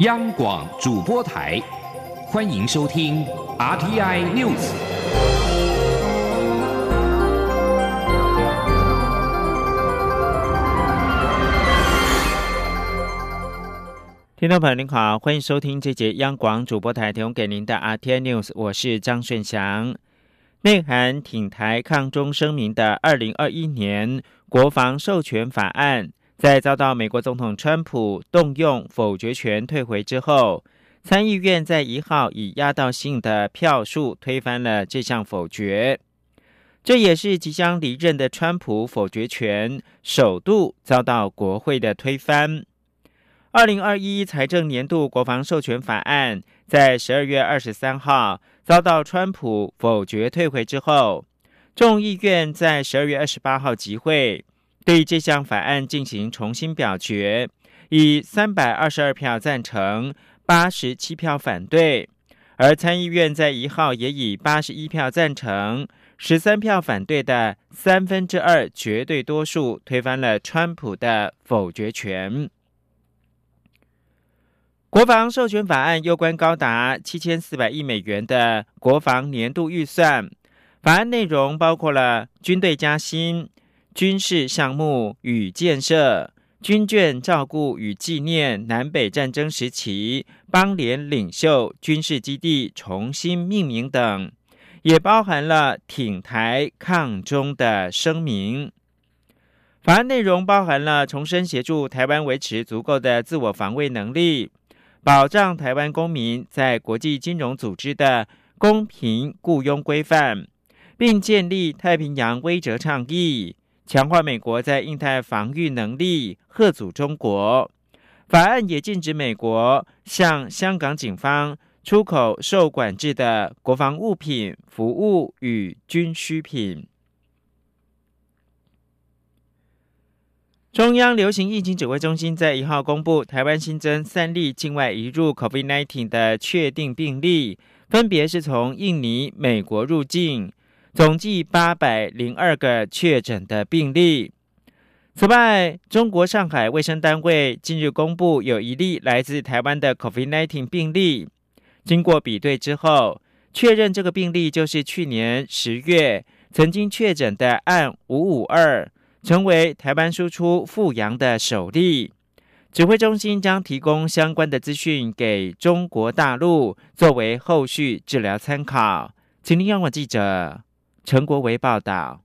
央广主播台，欢迎收听 RTI News。听众朋友您好，欢迎收听这节央广主播台提供给您的 RTI News，我是张顺祥。内涵挺台抗中声明的二零二一年国防授权法案。在遭到美国总统川普动用否决权退回之后，参议院在一号以压倒性的票数推翻了这项否决。这也是即将离任的川普否决权首度遭到国会的推翻。二零二一财政年度国防授权法案在十二月二十三号遭到川普否决退回之后，众议院在十二月二十八号集会。对这项法案进行重新表决，以三百二十二票赞成，八十七票反对；而参议院在一号也以八十一票赞成，十三票反对的三分之二绝对多数推翻了川普的否决权。国防授权法案攸关高达七千四百亿美元的国防年度预算，法案内容包括了军队加薪。军事项目与建设、军眷照顾与纪念南北战争时期邦联领袖军事基地重新命名等，也包含了挺台抗中的声明。法案内容包含了重申协助台湾维持足够的自我防卫能力，保障台湾公民在国际金融组织的公平雇佣规范，并建立太平洋威则倡议。强化美国在印太防御能力，贺阻中国。法案也禁止美国向香港警方出口受管制的国防物品、服务与军需品。中央流行疫情指挥中心在一号公布，台湾新增三例境外移入 COVID-19 的确定病例，分别是从印尼、美国入境。总计八百零二个确诊的病例。此外，中国上海卫生单位近日公布有一例来自台湾的 COVID-19 病例，经过比对之后，确认这个病例就是去年十月曾经确诊的案五五二，成为台湾输出复阳的首例。指挥中心将提供相关的资讯给中国大陆，作为后续治疗参考。请听央广记者。陈国维报道。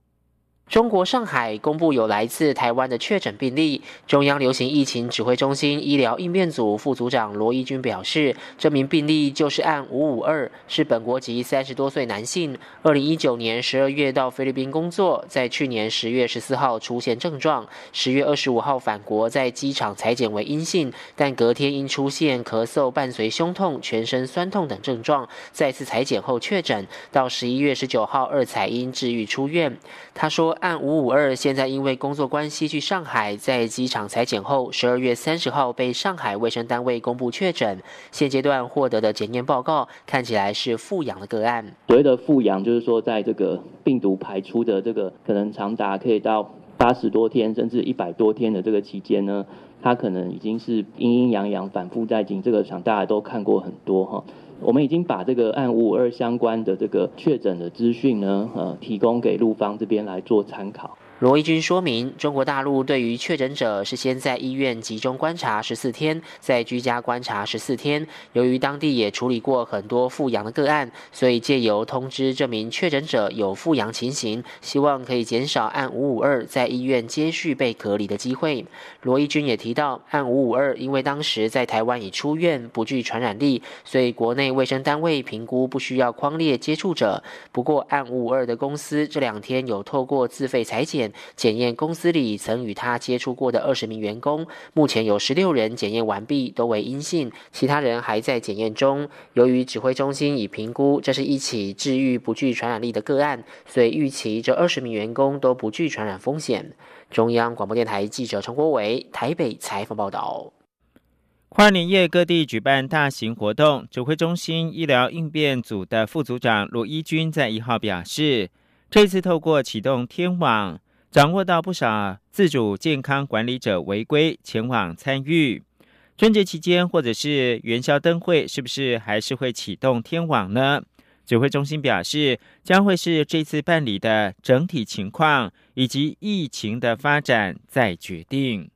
中国上海公布有来自台湾的确诊病例。中央流行疫情指挥中心医疗应变组副组长罗一军表示，这名病例就是案五五二，是本国籍三十多岁男性，二零一九年十二月到菲律宾工作，在去年十月十四号出现症状，十月二十五号返国，在机场裁检为阴性，但隔天因出现咳嗽伴随胸痛、全身酸痛等症状，再次裁检后确诊，到十一月十九号二采阴治愈出院。他说。案五五二现在因为工作关系去上海，在机场裁剪后，十二月三十号被上海卫生单位公布确诊。现阶段获得的检验报告看起来是复阳的个案。所谓的复阳，就是说在这个病毒排出的这个可能长达可以到八十多天甚至一百多天的这个期间呢，他可能已经是阴阴阳阳反复在进。这个想大家都看过很多哈。我们已经把这个按五五二相关的这个确诊的资讯呢，呃，提供给陆方这边来做参考。罗一军说明，中国大陆对于确诊者是先在医院集中观察十四天，再居家观察十四天。由于当地也处理过很多复阳的个案，所以借由通知这名确诊者有复阳情形，希望可以减少按五五二在医院接续被隔离的机会。罗一军也提到，按五五二因为当时在台湾已出院，不具传染力，所以国内卫生单位评估不需要框列接触者。不过，按五五二的公司这两天有透过自费裁剪。检验公司里曾与他接触过的二十名员工，目前有十六人检验完毕，都为阴性，其他人还在检验中。由于指挥中心已评估这是一起治愈不具传染力的个案，所以预期这二十名员工都不具传染风险。中央广播电台记者陈国伟台北采访报道。跨年夜各地举办大型活动，指挥中心医疗应变组的副组长罗一军在一号表示，这次透过启动天网。掌握到不少自主健康管理者违规前往参与，春节期间或者是元宵灯会，是不是还是会启动天网呢？指挥中心表示，将会是这次办理的整体情况以及疫情的发展再决定。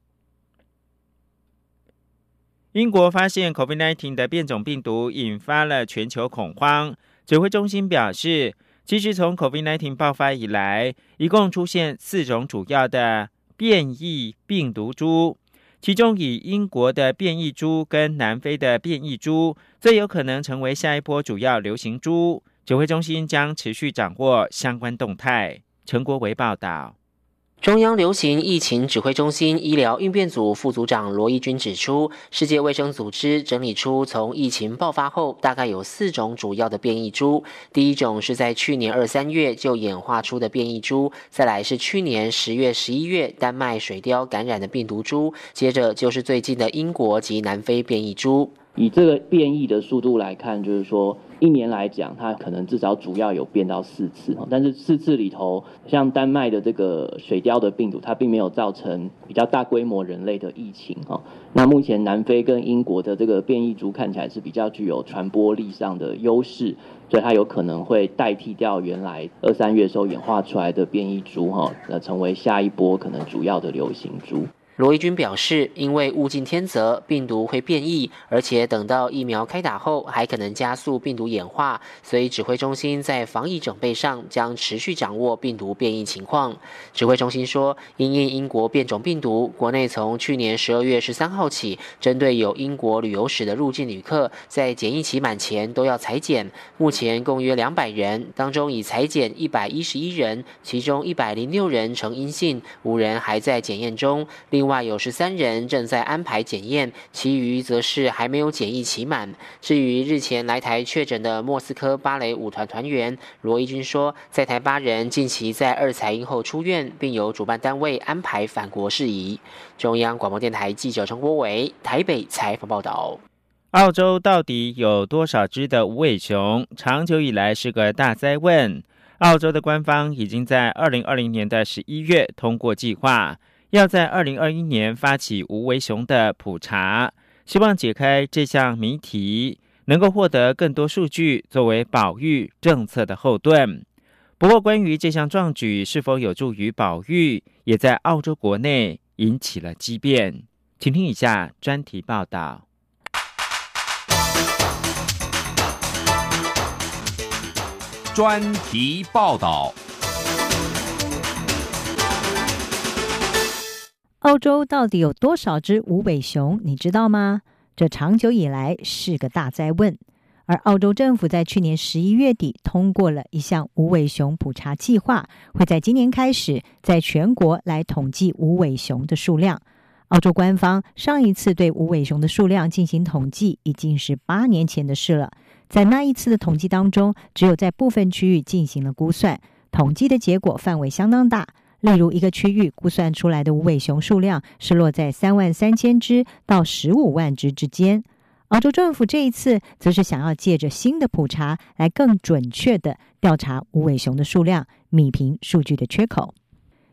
英国发现 COVID-19 的变种病毒，引发了全球恐慌。指挥中心表示，其实从 COVID-19 爆发以来，一共出现四种主要的变异病毒株。其中，以英国的变异株跟南非的变异株最有可能成为下一波主要流行株。指挥中心将持续掌握相关动态。陈国维报道。中央流行疫情指挥中心医疗应变组副组长罗义军指出，世界卫生组织整理出从疫情爆发后，大概有四种主要的变异株。第一种是在去年二三月就演化出的变异株，再来是去年十月、十一月丹麦水貂感染的病毒株，接着就是最近的英国及南非变异株。以这个变异的速度来看，就是说。一年来讲，它可能至少主要有变到四次，但是四次里头，像丹麦的这个水貂的病毒，它并没有造成比较大规模人类的疫情哈。那目前南非跟英国的这个变异株看起来是比较具有传播力上的优势，所以它有可能会代替掉原来二三月时候演化出来的变异株哈，那成为下一波可能主要的流行株。罗伊军表示，因为物竞天择，病毒会变异，而且等到疫苗开打后，还可能加速病毒演化，所以指挥中心在防疫准备上将持续掌握病毒变异情况。指挥中心说，因应英国变种病毒，国内从去年十二月十三号起，针对有英国旅游史的入境旅客，在检疫期满前都要裁剪。目前共约两百人，当中已裁剪一百一十一人，其中一百零六人呈阴性，五人还在检验中。另外外有十三人正在安排检验，其余则是还没有检疫期满。至于日前来台确诊的莫斯科芭蕾舞团团员罗一军说，在台八人近期在二采阴后出院，并由主办单位安排返国事宜。中央广播电台记者陈国伟台北采访报道。澳洲到底有多少只的无尾熊？长久以来是个大灾问。澳洲的官方已经在二零二零年的十一月通过计划。要在二零二一年发起无尾熊的普查，希望解开这项谜题，能够获得更多数据作为保育政策的后盾。不过，关于这项壮举是否有助于保育，也在澳洲国内引起了激辩。请听以下专题报道。专题报道。澳洲到底有多少只无尾熊？你知道吗？这长久以来是个大灾问。而澳洲政府在去年十一月底通过了一项无尾熊普查计划，会在今年开始在全国来统计无尾熊的数量。澳洲官方上一次对无尾熊的数量进行统计，已经是八年前的事了。在那一次的统计当中，只有在部分区域进行了估算，统计的结果范围相当大。例如，一个区域估算出来的无尾熊数量是落在三万三千只到十五万只之间。澳洲政府这一次则是想要借着新的普查，来更准确的调查无尾熊的数量，米平数据的缺口。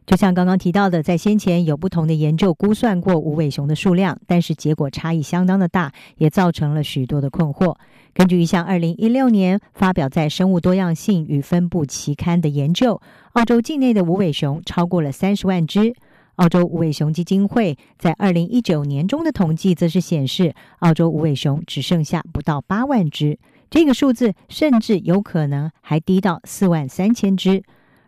就像刚刚提到的，在先前有不同的研究估算过无尾熊的数量，但是结果差异相当的大，也造成了许多的困惑。根据一项二零一六年发表在《生物多样性与分布》期刊的研究，澳洲境内的无尾熊超过了三十万只。澳洲无尾熊基金会在二零一九年中的统计则是显示，澳洲无尾熊只剩下不到八万只，这个数字甚至有可能还低到四万三千只。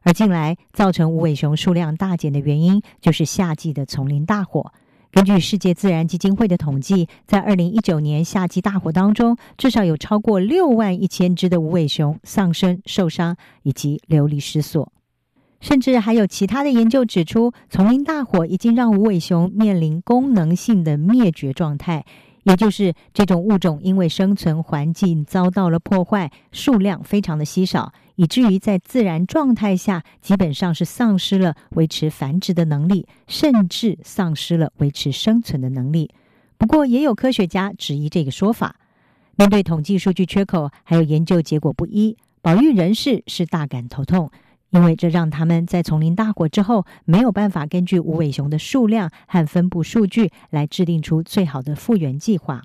而近来造成无尾熊数量大减的原因，就是夏季的丛林大火。根据世界自然基金会的统计，在二零一九年夏季大火当中，至少有超过六万一千只的无尾熊丧生、受伤以及流离失所。甚至还有其他的研究指出，丛林大火已经让无尾熊面临功能性的灭绝状态。也就是这种物种因为生存环境遭到了破坏，数量非常的稀少，以至于在自然状态下基本上是丧失了维持繁殖的能力，甚至丧失了维持生存的能力。不过，也有科学家质疑这个说法。面对统计数据缺口，还有研究结果不一，保育人士是大感头痛。因为这让他们在丛林大火之后没有办法根据无尾熊的数量和分布数据来制定出最好的复原计划。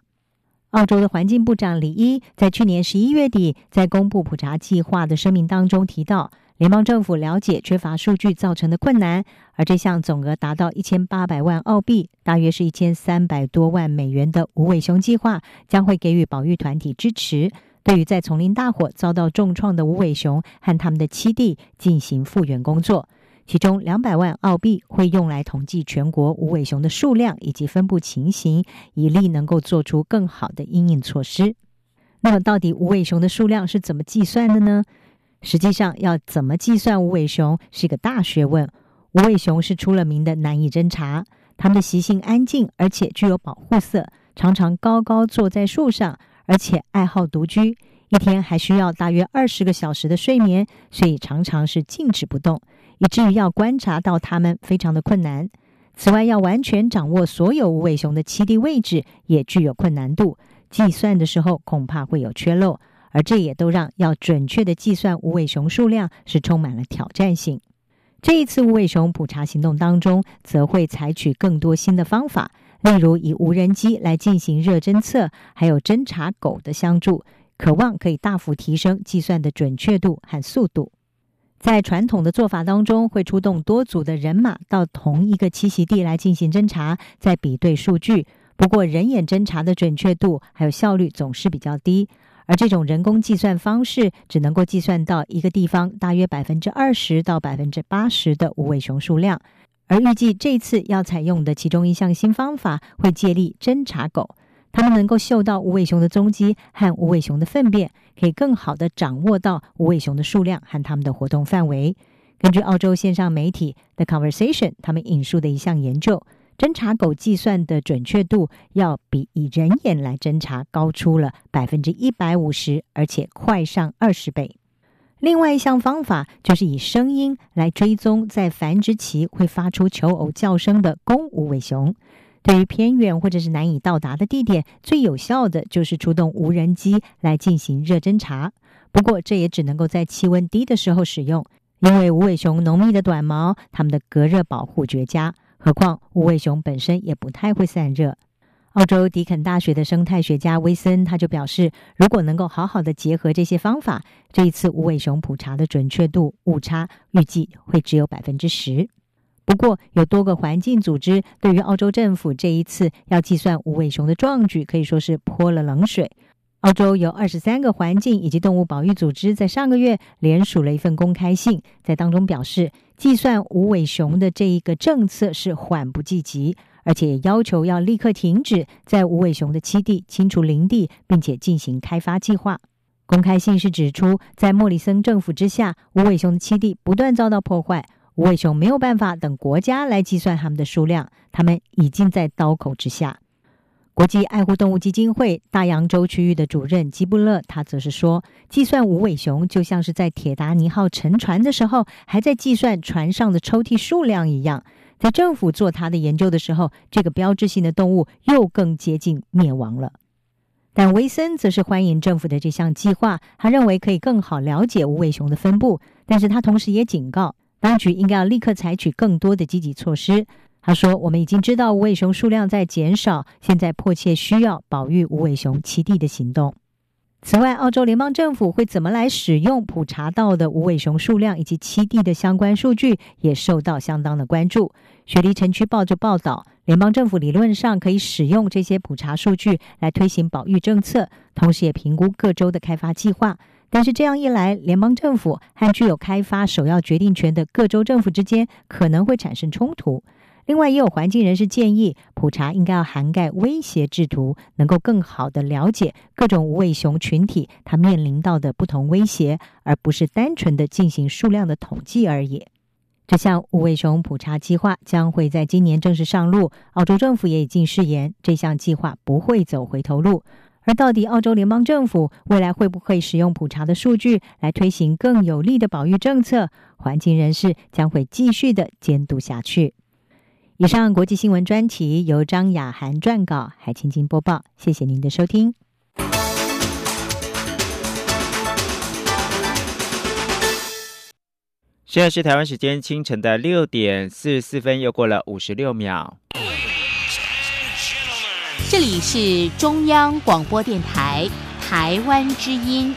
澳洲的环境部长李伊在去年十一月底在公布普查计划的声明当中提到，联邦政府了解缺乏数据造成的困难，而这项总额达到一千八百万澳币，大约是一千三百多万美元的无尾熊计划将会给予保育团体支持。对于在丛林大火遭到重创的无尾熊和他们的栖地进行复原工作，其中两百万澳币会用来统计全国无尾熊的数量以及分布情形，以利能够做出更好的应应措施。那么，到底无尾熊的数量是怎么计算的呢？实际上，要怎么计算无尾熊是一个大学问。无尾熊是出了名的难以侦查，它们的习性安静，而且具有保护色，常常高高坐在树上。而且爱好独居，一天还需要大约二十个小时的睡眠，所以常常是静止不动，以至于要观察到它们非常的困难。此外，要完全掌握所有无尾熊的栖地位置也具有困难度，计算的时候恐怕会有缺漏，而这也都让要准确的计算无尾熊数量是充满了挑战性。这一次无尾熊普查行动当中，则会采取更多新的方法。例如，以无人机来进行热侦测，还有侦查狗的相助，渴望可以大幅提升计算的准确度和速度。在传统的做法当中，会出动多组的人马到同一个栖息地来进行侦查，再比对数据。不过，人眼侦查的准确度还有效率总是比较低，而这种人工计算方式只能够计算到一个地方大约百分之二十到百分之八十的无尾熊数量。而预计这次要采用的其中一项新方法，会借力侦查狗，它们能够嗅到无尾熊的踪迹和无尾熊的粪便，可以更好的掌握到无尾熊的数量和它们的活动范围。根据澳洲线上媒体 The Conversation 他们引述的一项研究，侦查狗计算的准确度要比以人眼来侦查高出了百分之一百五十，而且快上二十倍。另外一项方法就是以声音来追踪在繁殖期会发出求偶叫声的公无尾熊。对于偏远或者是难以到达的地点，最有效的就是出动无人机来进行热侦查。不过，这也只能够在气温低的时候使用，因为无尾熊浓密的短毛，它们的隔热保护绝佳。何况无尾熊本身也不太会散热。澳洲迪肯大学的生态学家威森他就表示，如果能够好好的结合这些方法，这一次无尾熊普查的准确度误差预计会只有百分之十。不过，有多个环境组织对于澳洲政府这一次要计算无尾熊的壮举可以说是泼了冷水。澳洲有二十三个环境以及动物保育组织在上个月联署了一份公开信，在当中表示，计算无尾熊的这一个政策是缓不济急。而且要求要立刻停止在无尾熊的栖地清除林地，并且进行开发计划。公开信是指出，在莫里森政府之下，无尾熊的栖地不断遭到破坏，无尾熊没有办法等国家来计算它们的数量，它们已经在刀口之下。国际爱护动物基金会大洋洲区域的主任基布勒，他则是说，计算无尾熊就像是在铁达尼号沉船的时候，还在计算船上的抽屉数量一样。在政府做他的研究的时候，这个标志性的动物又更接近灭亡了。但维森则是欢迎政府的这项计划，他认为可以更好了解无尾熊的分布。但是他同时也警告，当局应该要立刻采取更多的积极措施。他说：“我们已经知道无尾熊数量在减少，现在迫切需要保育无尾熊栖地的行动。”此外，澳洲联邦政府会怎么来使用普查到的无尾熊数量以及栖地的相关数据，也受到相当的关注。雪梨城区报就报道，联邦政府理论上可以使用这些普查数据来推行保育政策，同时也评估各州的开发计划。但是这样一来，联邦政府和具有开发首要决定权的各州政府之间可能会产生冲突。另外，也有环境人士建议，普查应该要涵盖威胁制图，能够更好的了解各种无尾熊群体它面临到的不同威胁，而不是单纯的进行数量的统计而已。这项无尾熊普查计划将会在今年正式上路。澳洲政府也已经誓言，这项计划不会走回头路。而到底澳洲联邦政府未来会不会使用普查的数据来推行更有力的保育政策？环境人士将会继续的监督下去。以上国际新闻专题由张雅涵撰稿，海青青播报。谢谢您的收听。现在是台湾时间清晨的六点四十四分，又过了五十六秒。这里是中央广播电台台湾之音。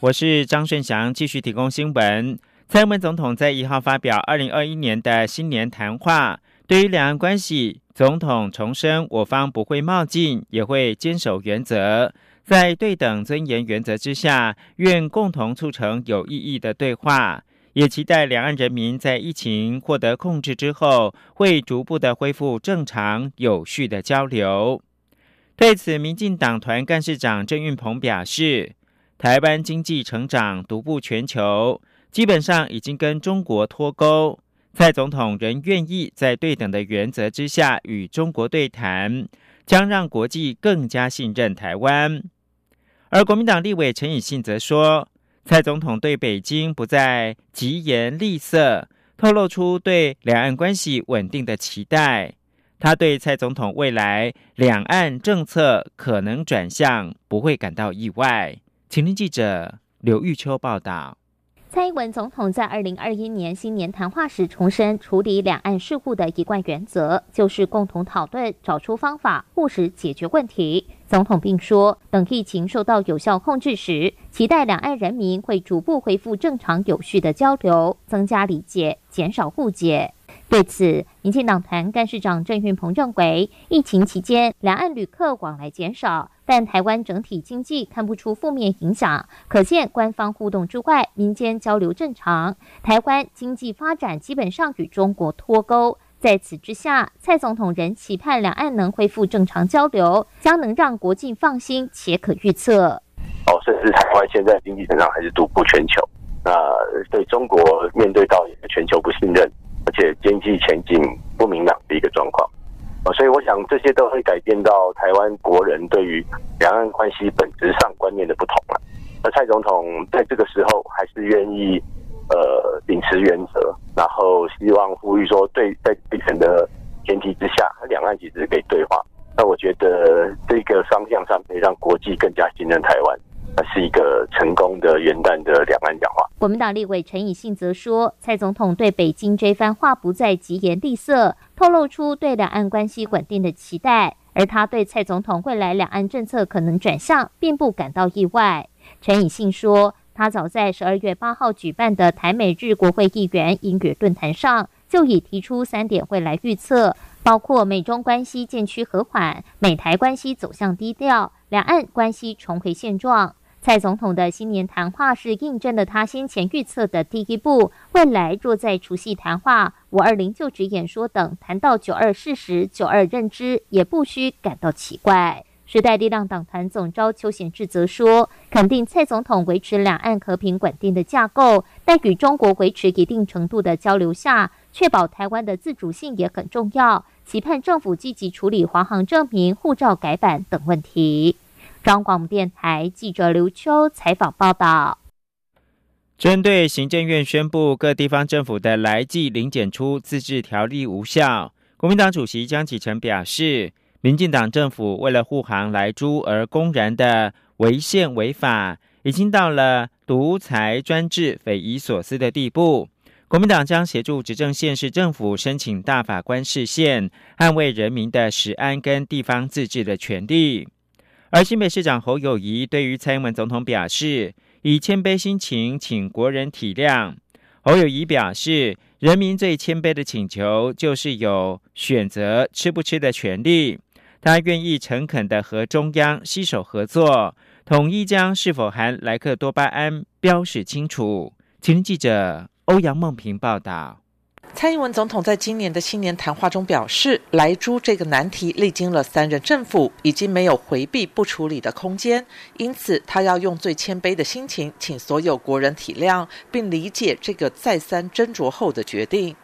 我是张顺祥，继续提供新闻。蔡英文总统在一号发表二零二一年的新年谈话，对于两岸关系，总统重申我方不会冒进，也会坚守原则。在对等尊严原则之下，愿共同促成有意义的对话，也期待两岸人民在疫情获得控制之后，会逐步的恢复正常有序的交流。对此，民进党团干事长郑运鹏表示，台湾经济成长独步全球，基本上已经跟中国脱钩。蔡总统仍愿意在对等的原则之下与中国对谈，将让国际更加信任台湾。而国民党立委陈以信则说，蔡总统对北京不再疾言厉色，透露出对两岸关系稳定的期待。他对蔡总统未来两岸政策可能转向不会感到意外。请听记者刘玉秋报道。蔡英文总统在二零二一年新年谈话时重申，处理两岸事务的一贯原则就是共同讨论，找出方法，务实解决问题。总统并说，等疫情受到有效控制时，期待两岸人民会逐步恢复正常有序的交流，增加理解，减少误解。对此，民进党团干事长郑运鹏认为，疫情期间两岸旅客往来减少，但台湾整体经济看不出负面影响，可见官方互动之外，民间交流正常，台湾经济发展基本上与中国脱钩。在此之下，蔡总统仍期盼两岸能恢复正常交流，将能让国际放心且可预测。哦，甚至台湾现在经济成长还是独步全球，那对中国面对到全球不信任。而且经济前景不明朗的一个状况，啊，所以我想这些都会改变到台湾国人对于两岸关系本质上观念的不同了。那蔡总统在这个时候还是愿意呃秉持原则，然后希望呼吁说，对在对等的前提之下，两岸其实可以对话。那我觉得这个方向上可以让国际更加信任台湾。是一个成功的元旦的两岸讲话。国民党立委陈以信则说，蔡总统对北京这番话不再疾言厉色，透露出对两岸关系稳定的期待，而他对蔡总统未来两岸政策可能转向，并不感到意外。陈以信说，他早在十二月八号举办的台美日国会议员英语论坛上，就已提出三点未来预测，包括美中关系渐趋和缓，美台关系走向低调，两岸关系重回现状。蔡总统的新年谈话是印证了他先前预测的第一步。未来若在除夕谈话、五二零就职演说等谈到九二事实、九二认知，也不需感到奇怪。时代力量党团总召邱显智则说，肯定蔡总统维持两岸和平稳定的架构，但与中国维持一定程度的交流下，确保台湾的自主性也很重要。期盼政府积极处理华航证明、护照改版等问题。张广电台记者刘秋采访报道：针对行政院宣布各地方政府的来季零检出自治条例无效，国民党主席江启臣表示，民进党政府为了护航来猪而公然的违宪违法，已经到了独裁专制、匪夷所思的地步。国民党将协助执政县市政府申请大法官释宪，捍卫人民的食安跟地方自治的权利。而新北市长侯友谊对于蔡英文总统表示，以谦卑心情请国人体谅。侯友谊表示，人民最谦卑的请求就是有选择吃不吃的权利。他愿意诚恳的和中央携手合作，统一将是否含莱克多巴胺标示清楚。请记者欧阳梦平报道。蔡英文总统在今年的新年谈话中表示，莱猪这个难题历经了三任政府，已经没有回避不处理的空间，因此他要用最谦卑的心情，请所有国人体谅并理解这个再三斟酌后的决定。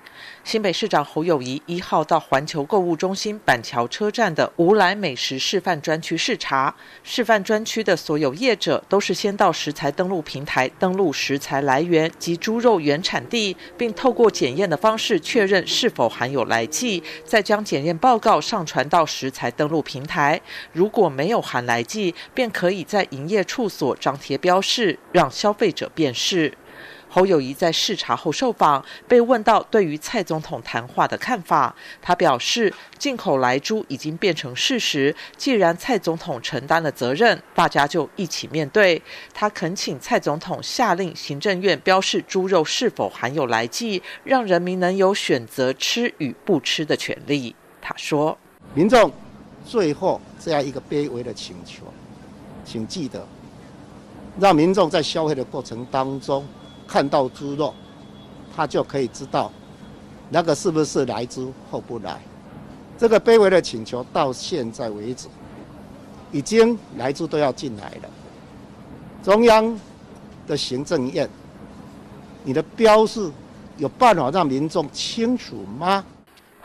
新北市长侯友谊一号到环球购物中心板桥车站的无来美食示范专区视察，示范专区的所有业者都是先到食材登录平台登录食材来源及猪肉原产地，并透过检验的方式确认是否含有来剂，再将检验报告上传到食材登录平台。如果没有含来剂，便可以在营业处所张贴标示，让消费者辨识。侯友谊在视察后受访，被问到对于蔡总统谈话的看法，他表示进口来猪已经变成事实，既然蔡总统承担了责任，大家就一起面对。他恳请蔡总统下令行政院标示猪肉是否含有来剂，让人民能有选择吃与不吃的权利。他说：“民众最后这样一个卑微的请求，请记得，让民众在消费的过程当中。”看到猪肉，他就可以知道那个是不是来猪或不来。这个卑微的请求到现在为止，已经来猪都要进来了。中央的行政院，你的标示有办法让民众清楚吗？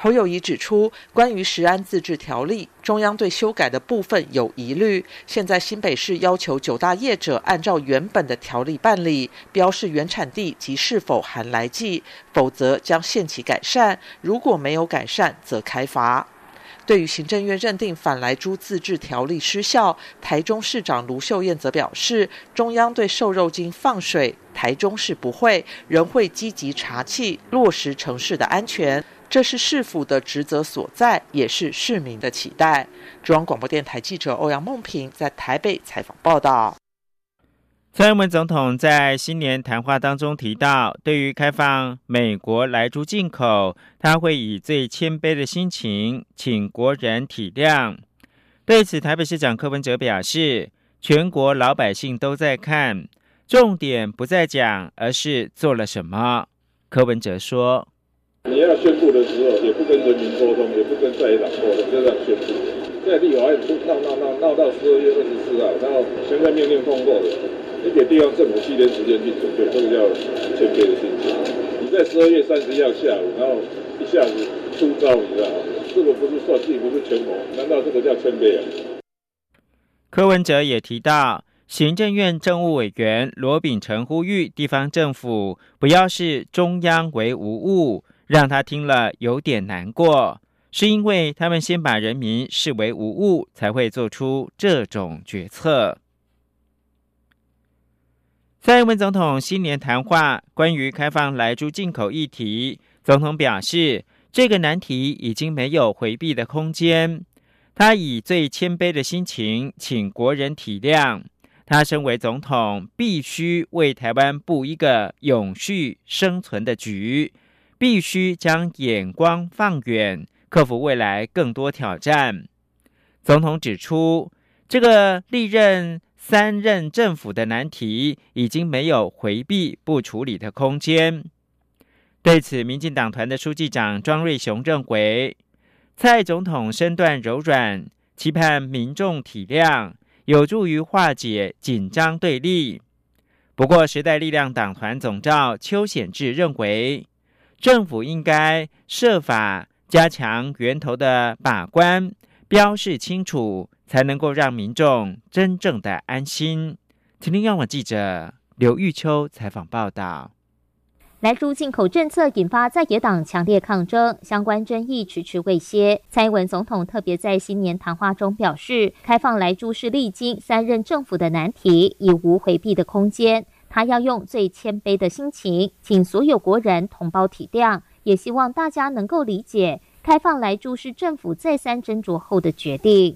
侯友谊指出，关于食安自治条例，中央对修改的部分有疑虑。现在新北市要求九大业者按照原本的条例办理，标示原产地及是否含来剂，否则将限期改善。如果没有改善，则开罚。对于行政院认定反来猪自治条例失效，台中市长卢秀燕则表示，中央对瘦肉精放水，台中市不会，仍会积极查气，落实城市的安全。这是市府的职责所在，也是市民的期待。中央广播电台记者欧阳梦平在台北采访报道。蔡英文总统在新年谈话当中提到，对于开放美国来猪进口，他会以最谦卑的心情，请国人体谅。对此，台北市长柯文哲表示，全国老百姓都在看，重点不在讲，而是做了什么。柯文哲说。你要宣布的时候，也不跟人民沟通，也不跟在野党沟通，就这样宣布。在立法院闹闹闹闹到十二月二十四号，然后现在命令通过了，你给地方政府七天时间去准备，这个叫谦卑的心情。你在十二月三十一号下午，然后一下子出招，你知道吗？这个不是算计，不是权谋，难道这个叫谦卑啊？柯文哲也提到，行政院政务委员罗秉成呼吁地方政府不要视中央为无物。让他听了有点难过，是因为他们先把人民视为无物，才会做出这种决策。蔡英文总统新年谈话关于开放来猪进口议题，总统表示，这个难题已经没有回避的空间。他以最谦卑的心情，请国人体谅。他身为总统，必须为台湾布一个永续生存的局。必须将眼光放远，克服未来更多挑战。总统指出，这个历任三任政府的难题已经没有回避不处理的空间。对此，民进党团的书记长庄瑞雄认为，蔡总统身段柔软，期盼民众体谅，有助于化解紧张对立。不过，时代力量党团总召邱显志认为。政府应该设法加强源头的把关，标示清楚，才能够让民众真正的安心。请听央广记者刘玉秋采访报道。来猪进口政策引发在野党强烈抗争，相关争议迟迟未歇。蔡英文总统特别在新年谈话中表示，开放来猪是历经三任政府的难题，已无回避的空间。他要用最谦卑的心情，请所有国人同胞体谅，也希望大家能够理解，开放来猪是政府再三斟酌后的决定。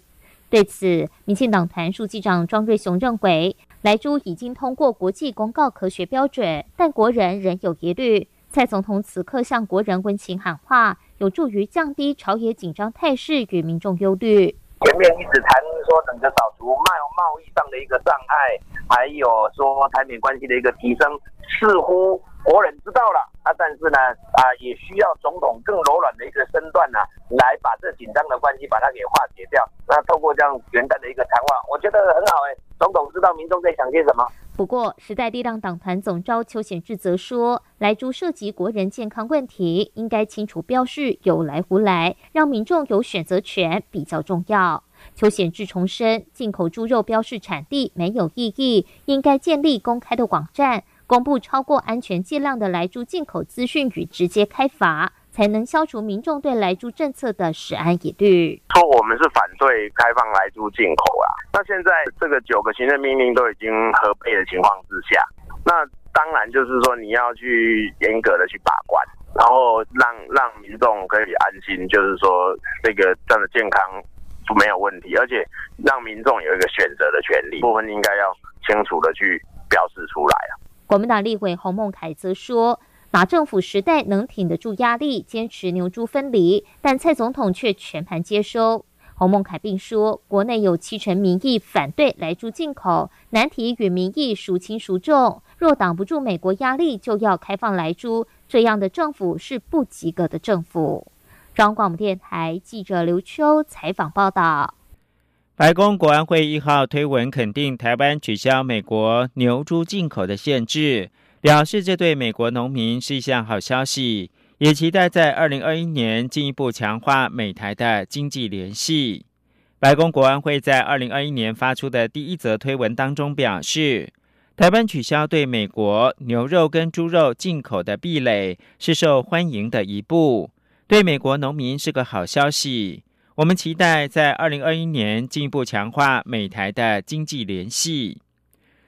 对此，民进党团书记长庄瑞雄认为，来珠已经通过国际公告科学标准，但国人仍有疑虑。蔡总统此刻向国人温情喊话，有助于降低朝野紧张态势与民众忧虑。前面一直谈说，整个扫除贸贸易上的一个障碍，还有说产品关系的一个提升，似乎国人知道了啊，但是呢啊，也需要总统更柔软的一个身段呢，来把这紧张的关系把它给化解掉。那透过这样元旦的一个谈话，我觉得很好哎，总统知道民众在想些什么。不过，时代力量党团总召邱显志则说，来猪涉及国人健康问题，应该清楚标示有来无来，让民众有选择权比较重要。邱显志重申，进口猪肉标示产地没有意义，应该建立公开的网站，公布超过安全剂量的来猪进口资讯与直接开罚。才能消除民众对来猪政策的食安疑虑。说我们是反对开放来猪进口啊，那现在这个九个行政命令都已经合备的情况之下，那当然就是说你要去严格的去把关，然后让让民众可以安心，就是说这个这样的健康没有问题，而且让民众有一个选择的权利，部分应该要清楚的去表示出来啊。国民党立委洪孟凯则说。马政府时代能挺得住压力，坚持牛猪分离，但蔡总统却全盘接收。洪孟凯并说，国内有七成民意反对来猪进口，难题与民意孰轻孰重？若挡不住美国压力，就要开放来猪，这样的政府是不及格的政府。中央广播电台记者刘秋采访报道。白宫国安会一号推文肯定台湾取消美国牛猪进口的限制。表示这对美国农民是一项好消息，也期待在二零二一年进一步强化美台的经济联系。白宫国安会在二零二一年发出的第一则推文当中表示，台湾取消对美国牛肉跟猪肉进口的壁垒是受欢迎的一步，对美国农民是个好消息。我们期待在二零二一年进一步强化美台的经济联系。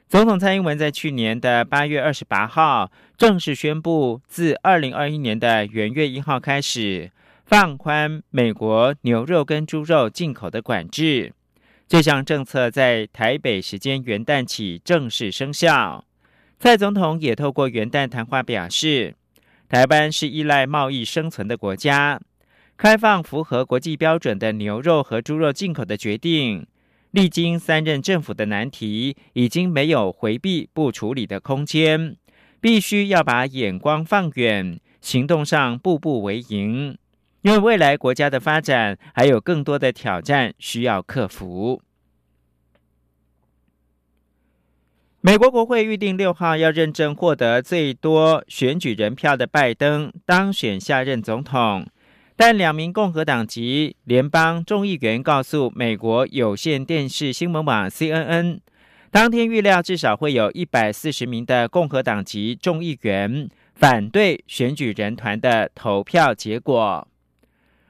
总统蔡英文在去年的八月二十八号正式宣布，自二零二一年的元月一号开始，放宽美国牛肉跟猪肉进口的管制。这项政策在台北时间元旦起正式生效。蔡总统也透过元旦谈话表示，台湾是依赖贸易生存的国家，开放符合国际标准的牛肉和猪肉进口的决定。历经三任政府的难题，已经没有回避不处理的空间，必须要把眼光放远，行动上步步为营。因为未来国家的发展还有更多的挑战需要克服。美国国会预定六号要认证获得最多选举人票的拜登当选下任总统。但两名共和党籍联邦众议员告诉美国有线电视新闻网 CNN，当天预料至少会有一百四十名的共和党籍众议员反对选举人团的投票结果。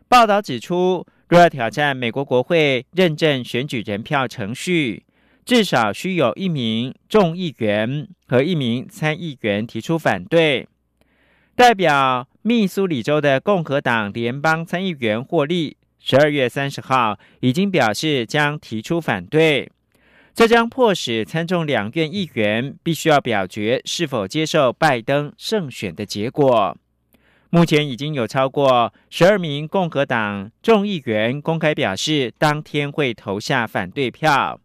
报道指出，若要挑战美国国会认证选举人票程序，至少需有一名众议员和一名参议员提出反对，代表。密苏里州的共和党联邦参议员霍利，十二月三十号已经表示将提出反对，这将迫使参众两院议员必须要表决是否接受拜登胜选的结果。目前已经有超过十二名共和党众议员公开表示，当天会投下反对票。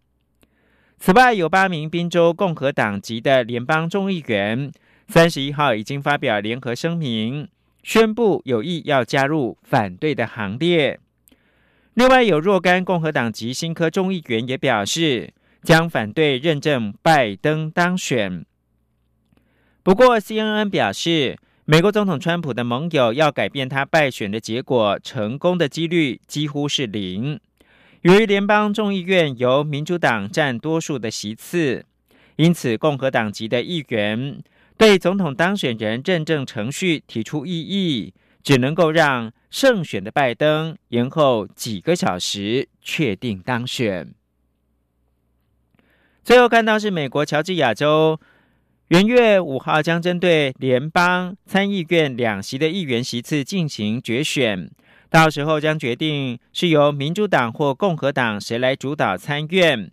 此外，有八名宾州共和党籍的联邦众议员，三十一号已经发表联合声明。宣布有意要加入反对的行列。另外，有若干共和党籍新科众议员也表示将反对认证拜登当选。不过，CNN 表示，美国总统川普的盟友要改变他败选的结果，成功的几率几乎是零。由于联邦众议院由民主党占多数的席次，因此共和党籍的议员。对总统当选人认证程序提出异议，只能够让胜选的拜登延后几个小时确定当选。最后看到是美国乔治亚州元月五号将针对联邦参议院两席的议员席次进行决选，到时候将决定是由民主党或共和党谁来主导参院。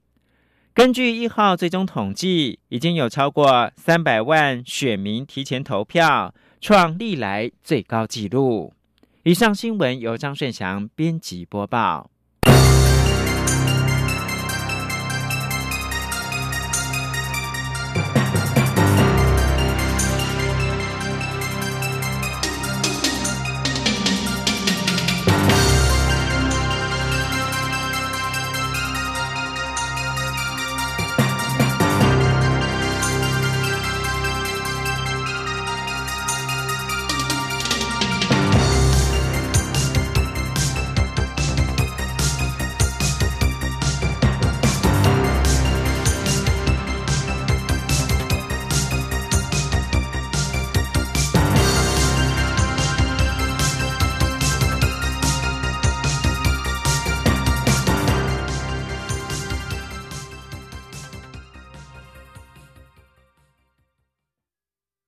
根据一号最终统计，已经有超过三百万选民提前投票，创历来最高纪录。以上新闻由张顺祥编辑播报。